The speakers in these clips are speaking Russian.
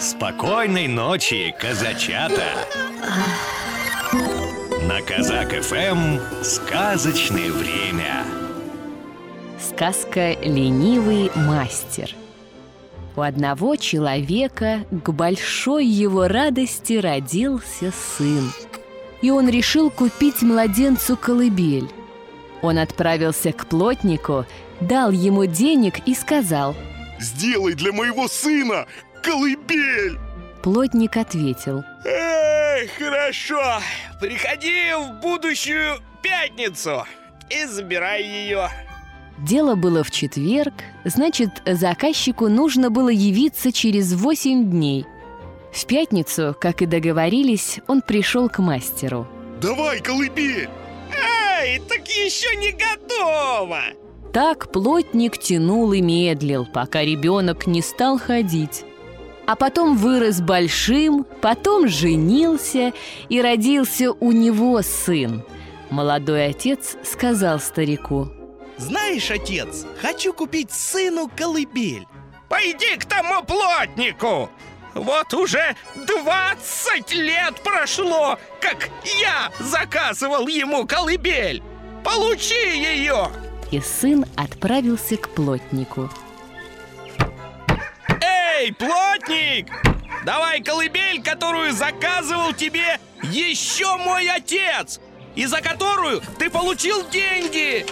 Спокойной ночи, казачата! На Казак ФМ сказочное время. Сказка «Ленивый мастер» У одного человека к большой его радости родился сын И он решил купить младенцу колыбель Он отправился к плотнику, дал ему денег и сказал Сделай для моего сына колыбель! Плотник ответил Эй, хорошо, приходи в будущую пятницу и забирай ее Дело было в четверг, значит, заказчику нужно было явиться через восемь дней. В пятницу, как и договорились, он пришел к мастеру. Давай колыбель! Эй, так еще не готово! Так плотник тянул и медлил, пока ребенок не стал ходить. А потом вырос большим, потом женился, и родился у него сын. Молодой отец сказал старику – знаешь, отец, хочу купить сыну колыбель Пойди к тому плотнику Вот уже 20 лет прошло, как я заказывал ему колыбель Получи ее! И сын отправился к плотнику Эй, плотник! Давай колыбель, которую заказывал тебе еще мой отец И за которую ты получил деньги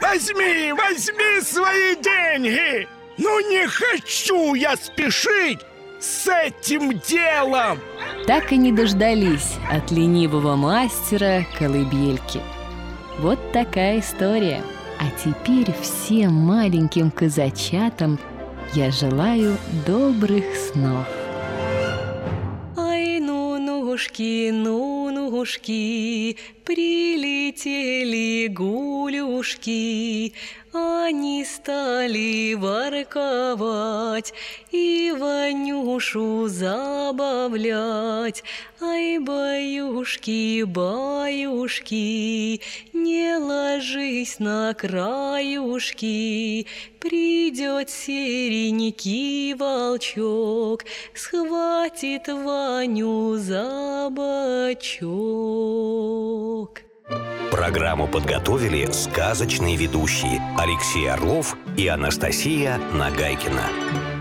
Возьми, возьми свои деньги! Ну не хочу я спешить с этим делом! Так и не дождались от ленивого мастера колыбельки. Вот такая история. А теперь всем маленьким казачатам я желаю добрых снов. Ай, ну, ножки, ну, ножки, Прилетели гулюшки, они стали ворковать и Ванюшу забавлять. Ай, баюшки, баюшки, не ложись на краюшки, Придет серенький волчок, схватит Ваню за бочок. Программу подготовили сказочные ведущие Алексей Орлов и Анастасия Нагайкина.